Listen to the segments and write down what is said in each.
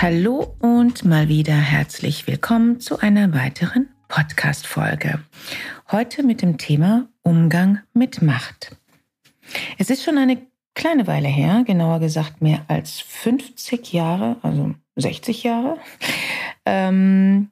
Hallo und mal wieder herzlich willkommen zu einer weiteren Podcast-Folge. Heute mit dem Thema Umgang mit Macht. Es ist schon eine kleine Weile her, genauer gesagt mehr als 50 Jahre, also 60 Jahre. Ähm,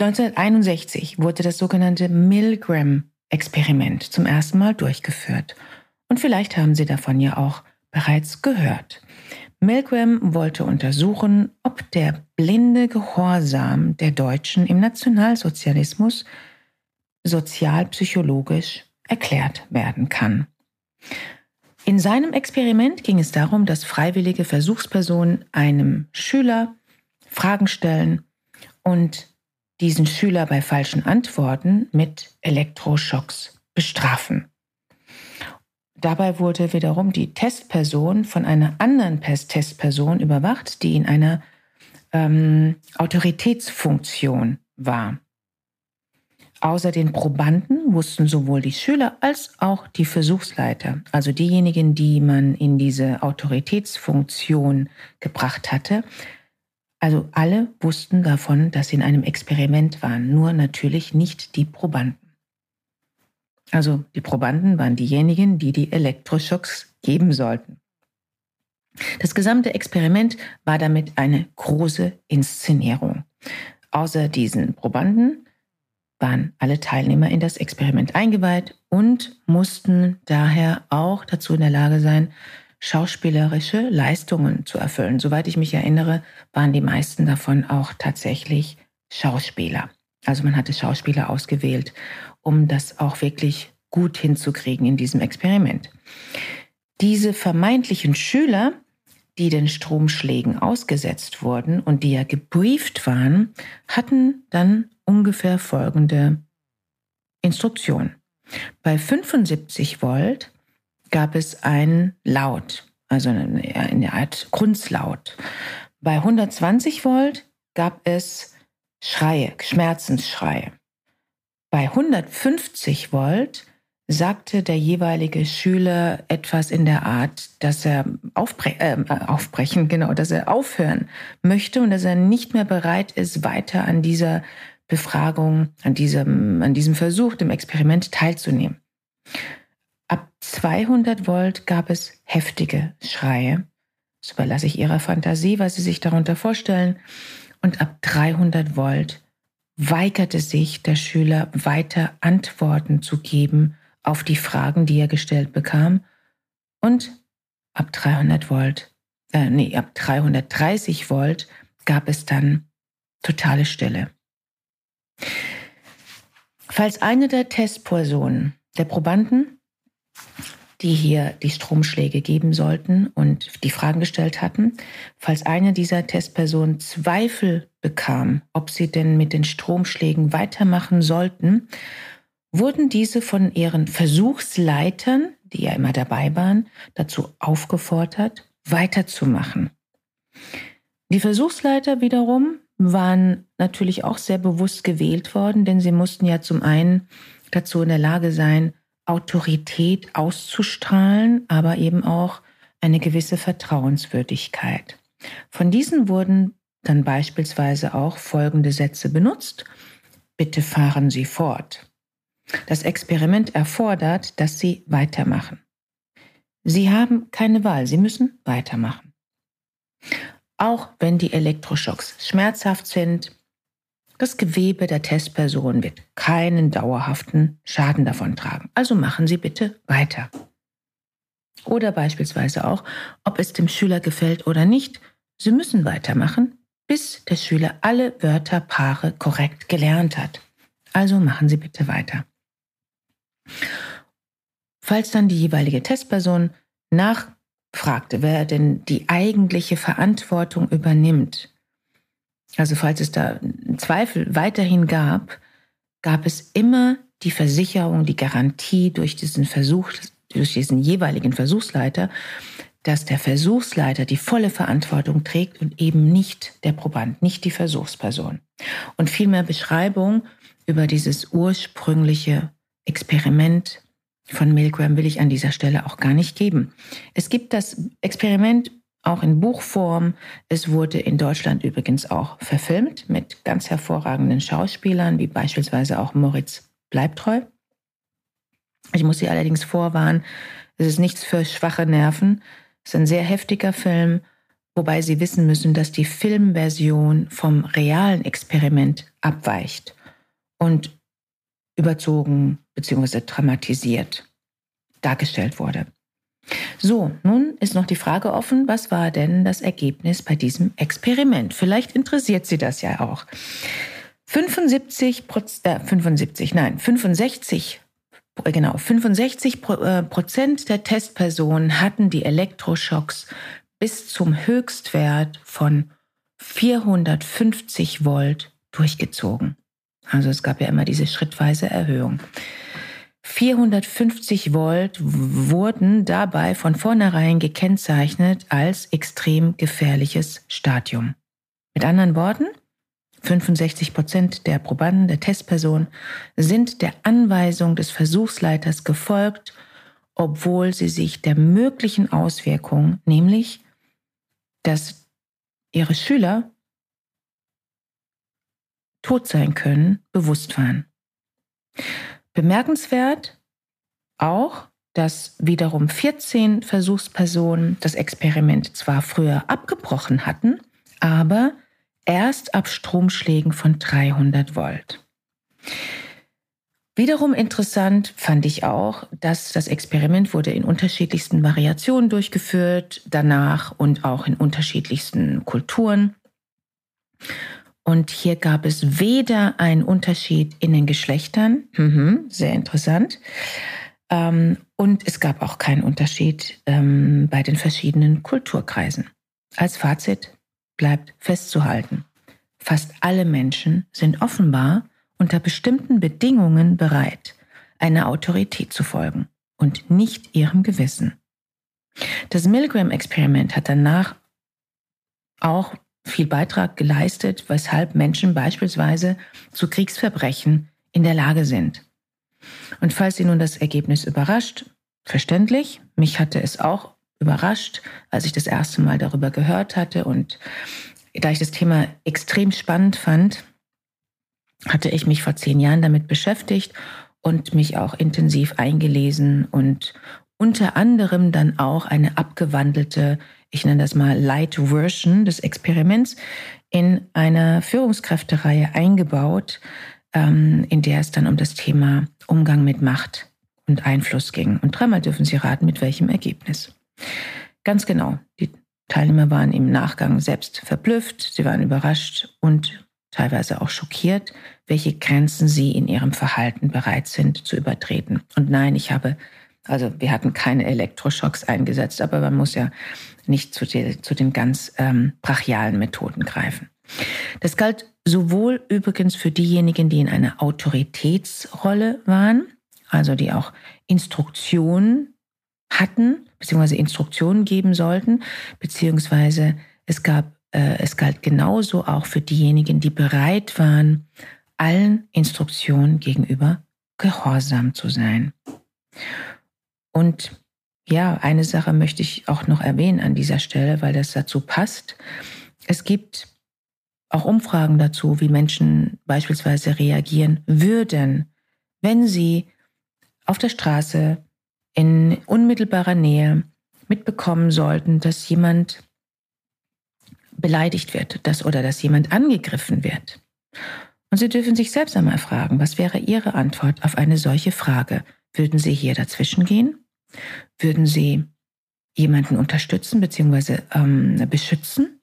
1961 wurde das sogenannte Milgram-Experiment zum ersten Mal durchgeführt. Und vielleicht haben Sie davon ja auch bereits gehört. Milgram wollte untersuchen, ob der blinde Gehorsam der Deutschen im Nationalsozialismus sozialpsychologisch erklärt werden kann. In seinem Experiment ging es darum, dass freiwillige Versuchspersonen einem Schüler Fragen stellen und diesen Schüler bei falschen Antworten mit Elektroschocks bestrafen. Dabei wurde wiederum die Testperson von einer anderen Testperson überwacht, die in einer ähm, Autoritätsfunktion war. Außer den Probanden wussten sowohl die Schüler als auch die Versuchsleiter, also diejenigen, die man in diese Autoritätsfunktion gebracht hatte, also alle wussten davon, dass sie in einem Experiment waren, nur natürlich nicht die Probanden. Also die Probanden waren diejenigen, die die Elektroschocks geben sollten. Das gesamte Experiment war damit eine große Inszenierung. Außer diesen Probanden waren alle Teilnehmer in das Experiment eingeweiht und mussten daher auch dazu in der Lage sein, schauspielerische Leistungen zu erfüllen. Soweit ich mich erinnere, waren die meisten davon auch tatsächlich Schauspieler. Also man hatte Schauspieler ausgewählt um das auch wirklich gut hinzukriegen in diesem Experiment. Diese vermeintlichen Schüler, die den Stromschlägen ausgesetzt wurden und die ja gebrieft waren, hatten dann ungefähr folgende Instruktion. Bei 75 Volt gab es ein Laut, also eine, Art Grunzlaut. Bei 120 Volt gab es Schreie, Schmerzensschreie. Bei 150 Volt sagte der jeweilige Schüler etwas in der Art, dass er aufbre äh, aufbrechen, genau, dass er aufhören möchte und dass er nicht mehr bereit ist, weiter an dieser Befragung, an diesem, an diesem Versuch, dem Experiment teilzunehmen. Ab 200 Volt gab es heftige Schreie. Das überlasse ich Ihrer Fantasie, was Sie sich darunter vorstellen. Und ab 300 Volt weigerte sich der Schüler weiter Antworten zu geben auf die Fragen, die er gestellt bekam. Und ab 300 Volt, äh, nee, ab 330 Volt gab es dann totale Stille. Falls eine der Testpersonen, der Probanden, die hier die Stromschläge geben sollten und die Fragen gestellt hatten. Falls eine dieser Testpersonen Zweifel bekam, ob sie denn mit den Stromschlägen weitermachen sollten, wurden diese von ihren Versuchsleitern, die ja immer dabei waren, dazu aufgefordert, weiterzumachen. Die Versuchsleiter wiederum waren natürlich auch sehr bewusst gewählt worden, denn sie mussten ja zum einen dazu in der Lage sein, Autorität auszustrahlen, aber eben auch eine gewisse Vertrauenswürdigkeit. Von diesen wurden dann beispielsweise auch folgende Sätze benutzt. Bitte fahren Sie fort. Das Experiment erfordert, dass Sie weitermachen. Sie haben keine Wahl, Sie müssen weitermachen. Auch wenn die Elektroschocks schmerzhaft sind, das Gewebe der Testperson wird keinen dauerhaften Schaden davon tragen. Also machen Sie bitte weiter. Oder beispielsweise auch, ob es dem Schüler gefällt oder nicht, Sie müssen weitermachen, bis der Schüler alle Wörter, Paare korrekt gelernt hat. Also machen Sie bitte weiter. Falls dann die jeweilige Testperson nachfragte, wer denn die eigentliche Verantwortung übernimmt, also falls es da Zweifel weiterhin gab, gab es immer die Versicherung, die Garantie durch diesen Versuch, durch diesen jeweiligen Versuchsleiter, dass der Versuchsleiter die volle Verantwortung trägt und eben nicht der Proband, nicht die Versuchsperson. Und viel mehr Beschreibung über dieses ursprüngliche Experiment von Milgram will ich an dieser Stelle auch gar nicht geben. Es gibt das Experiment auch in Buchform. Es wurde in Deutschland übrigens auch verfilmt mit ganz hervorragenden Schauspielern, wie beispielsweise auch Moritz Bleibtreu. Ich muss Sie allerdings vorwarnen, es ist nichts für schwache Nerven. Es ist ein sehr heftiger Film, wobei Sie wissen müssen, dass die Filmversion vom realen Experiment abweicht und überzogen bzw. dramatisiert dargestellt wurde. So, nun ist noch die Frage offen, was war denn das Ergebnis bei diesem Experiment? Vielleicht interessiert Sie das ja auch. 75, äh, 75, nein, 65, genau, 65 äh, Prozent der Testpersonen hatten die Elektroschocks bis zum Höchstwert von 450 Volt durchgezogen. Also es gab ja immer diese schrittweise Erhöhung. 450 Volt wurden dabei von vornherein gekennzeichnet als extrem gefährliches Stadium. Mit anderen Worten, 65 Prozent der Probanden, der Testpersonen, sind der Anweisung des Versuchsleiters gefolgt, obwohl sie sich der möglichen Auswirkung, nämlich, dass ihre Schüler tot sein können, bewusst waren. Bemerkenswert auch, dass wiederum 14 Versuchspersonen das Experiment zwar früher abgebrochen hatten, aber erst ab Stromschlägen von 300 Volt. Wiederum interessant fand ich auch, dass das Experiment wurde in unterschiedlichsten Variationen durchgeführt, danach und auch in unterschiedlichsten Kulturen. Und hier gab es weder einen Unterschied in den Geschlechtern, mhm, sehr interessant, ähm, und es gab auch keinen Unterschied ähm, bei den verschiedenen Kulturkreisen. Als Fazit bleibt festzuhalten, fast alle Menschen sind offenbar unter bestimmten Bedingungen bereit, einer Autorität zu folgen und nicht ihrem Gewissen. Das Milgram-Experiment hat danach auch viel Beitrag geleistet, weshalb Menschen beispielsweise zu Kriegsverbrechen in der Lage sind. Und falls Sie nun das Ergebnis überrascht, verständlich, mich hatte es auch überrascht, als ich das erste Mal darüber gehört hatte und da ich das Thema extrem spannend fand, hatte ich mich vor zehn Jahren damit beschäftigt und mich auch intensiv eingelesen und unter anderem dann auch eine abgewandelte ich nenne das mal Light Version des Experiments, in einer Führungskräftereihe eingebaut, ähm, in der es dann um das Thema Umgang mit Macht und Einfluss ging. Und dreimal dürfen Sie raten, mit welchem Ergebnis. Ganz genau. Die Teilnehmer waren im Nachgang selbst verblüfft, sie waren überrascht und teilweise auch schockiert, welche Grenzen sie in ihrem Verhalten bereit sind zu übertreten. Und nein, ich habe, also wir hatten keine Elektroschocks eingesetzt, aber man muss ja nicht zu, den, zu den ganz ähm, brachialen Methoden greifen. Das galt sowohl übrigens für diejenigen, die in einer Autoritätsrolle waren, also die auch Instruktionen hatten, beziehungsweise Instruktionen geben sollten, beziehungsweise es gab, äh, es galt genauso auch für diejenigen, die bereit waren, allen Instruktionen gegenüber gehorsam zu sein. Und ja, eine Sache möchte ich auch noch erwähnen an dieser Stelle, weil das dazu passt. Es gibt auch Umfragen dazu, wie Menschen beispielsweise reagieren würden, wenn sie auf der Straße in unmittelbarer Nähe mitbekommen sollten, dass jemand beleidigt wird dass, oder dass jemand angegriffen wird. Und Sie dürfen sich selbst einmal fragen, was wäre Ihre Antwort auf eine solche Frage? Würden Sie hier dazwischen gehen? Würden Sie jemanden unterstützen bzw. Ähm, beschützen?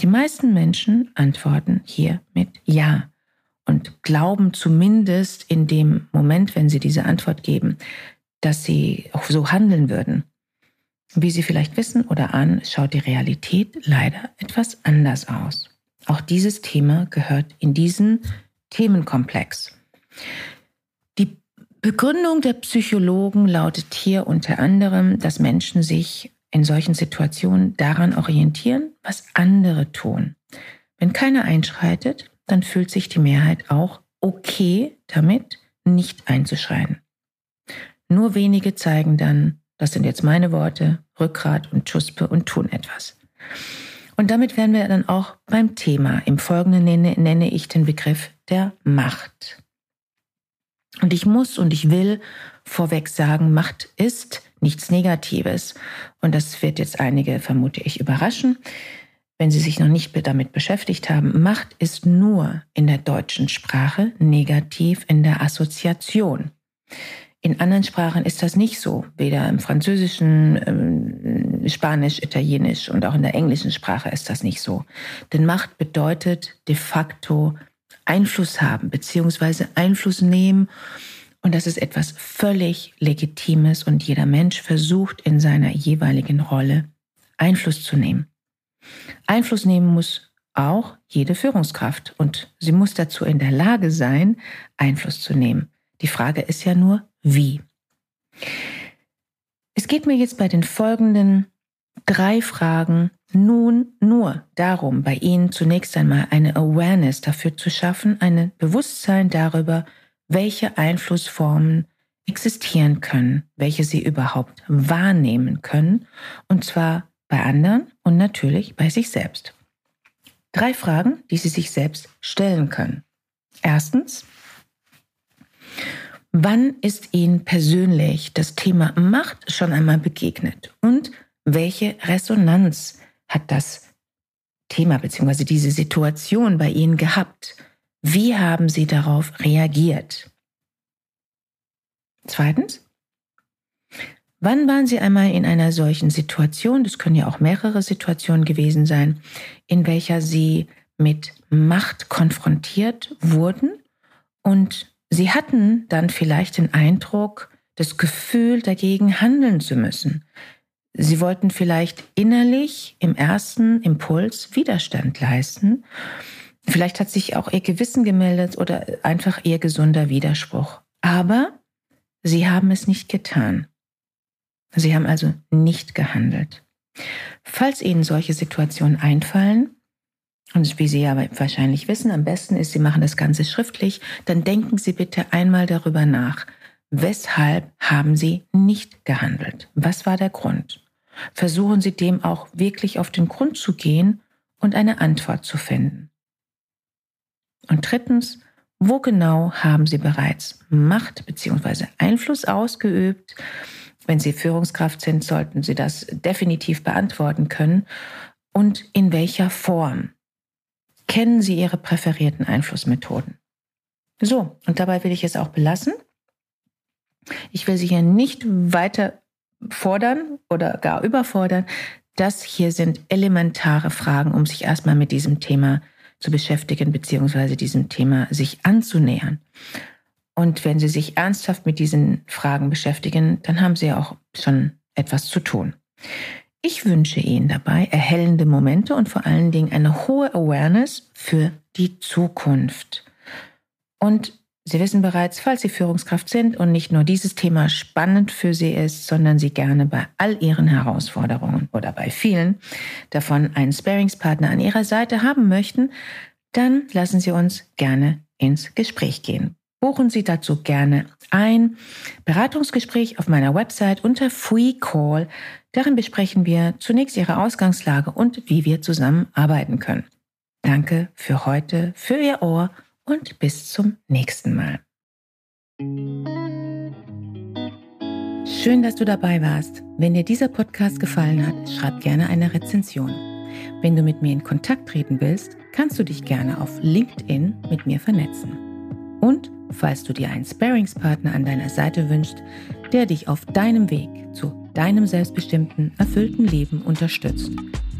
Die meisten Menschen antworten hier mit Ja und glauben zumindest in dem Moment, wenn sie diese Antwort geben, dass sie auch so handeln würden. Wie Sie vielleicht wissen oder ahnen, schaut die Realität leider etwas anders aus. Auch dieses Thema gehört in diesen Themenkomplex. Begründung der Psychologen lautet hier unter anderem, dass Menschen sich in solchen Situationen daran orientieren, was andere tun. Wenn keiner einschreitet, dann fühlt sich die Mehrheit auch okay damit, nicht einzuschreiten. Nur wenige zeigen dann, das sind jetzt meine Worte, Rückgrat und Schuspe und tun etwas. Und damit wären wir dann auch beim Thema. Im Folgenden nenne, nenne ich den Begriff der Macht. Und ich muss und ich will vorweg sagen, Macht ist nichts Negatives. Und das wird jetzt einige, vermute ich, überraschen, wenn sie sich noch nicht damit beschäftigt haben. Macht ist nur in der deutschen Sprache negativ in der Assoziation. In anderen Sprachen ist das nicht so, weder im Französischen, ähm, Spanisch, Italienisch und auch in der englischen Sprache ist das nicht so. Denn Macht bedeutet de facto Einfluss haben beziehungsweise Einfluss nehmen und das ist etwas völlig Legitimes und jeder Mensch versucht in seiner jeweiligen Rolle Einfluss zu nehmen. Einfluss nehmen muss auch jede Führungskraft und sie muss dazu in der Lage sein, Einfluss zu nehmen. Die Frage ist ja nur, wie. Es geht mir jetzt bei den folgenden drei Fragen nun nur darum, bei Ihnen zunächst einmal eine Awareness dafür zu schaffen, ein Bewusstsein darüber, welche Einflussformen existieren können, welche Sie überhaupt wahrnehmen können, und zwar bei anderen und natürlich bei sich selbst. Drei Fragen, die Sie sich selbst stellen können. Erstens, wann ist Ihnen persönlich das Thema Macht schon einmal begegnet und welche Resonanz hat das Thema bzw. diese Situation bei Ihnen gehabt? Wie haben Sie darauf reagiert? Zweitens, wann waren Sie einmal in einer solchen Situation, das können ja auch mehrere Situationen gewesen sein, in welcher Sie mit Macht konfrontiert wurden und Sie hatten dann vielleicht den Eindruck, das Gefühl, dagegen handeln zu müssen. Sie wollten vielleicht innerlich im ersten Impuls Widerstand leisten. Vielleicht hat sich auch ihr Gewissen gemeldet oder einfach ihr gesunder Widerspruch. Aber sie haben es nicht getan. Sie haben also nicht gehandelt. Falls Ihnen solche Situationen einfallen, und wie Sie ja wahrscheinlich wissen, am besten ist, Sie machen das Ganze schriftlich, dann denken Sie bitte einmal darüber nach, weshalb haben Sie nicht gehandelt? Was war der Grund? Versuchen Sie dem auch wirklich auf den Grund zu gehen und eine Antwort zu finden. Und drittens, wo genau haben Sie bereits Macht bzw. Einfluss ausgeübt? Wenn Sie Führungskraft sind, sollten Sie das definitiv beantworten können. Und in welcher Form? kennen Sie Ihre präferierten Einflussmethoden. So, und dabei will ich es auch belassen. Ich will Sie hier nicht weiter fordern oder gar überfordern. Das hier sind elementare Fragen, um sich erstmal mit diesem Thema zu beschäftigen, beziehungsweise diesem Thema sich anzunähern. Und wenn Sie sich ernsthaft mit diesen Fragen beschäftigen, dann haben Sie auch schon etwas zu tun. Ich wünsche Ihnen dabei erhellende Momente und vor allen Dingen eine hohe Awareness für die Zukunft. Und Sie wissen bereits, falls Sie Führungskraft sind und nicht nur dieses Thema spannend für Sie ist, sondern Sie gerne bei all Ihren Herausforderungen oder bei vielen davon einen Sparingspartner an Ihrer Seite haben möchten, dann lassen Sie uns gerne ins Gespräch gehen. Buchen Sie dazu gerne ein Beratungsgespräch auf meiner Website unter Free Call Darin besprechen wir zunächst Ihre Ausgangslage und wie wir zusammenarbeiten können. Danke für heute, für Ihr Ohr und bis zum nächsten Mal. Schön, dass du dabei warst. Wenn dir dieser Podcast gefallen hat, schreib gerne eine Rezension. Wenn du mit mir in Kontakt treten willst, kannst du dich gerne auf LinkedIn mit mir vernetzen. Und falls du dir einen Sparingspartner an deiner Seite wünschst, der dich auf deinem Weg zu deinem selbstbestimmten, erfüllten Leben unterstützt,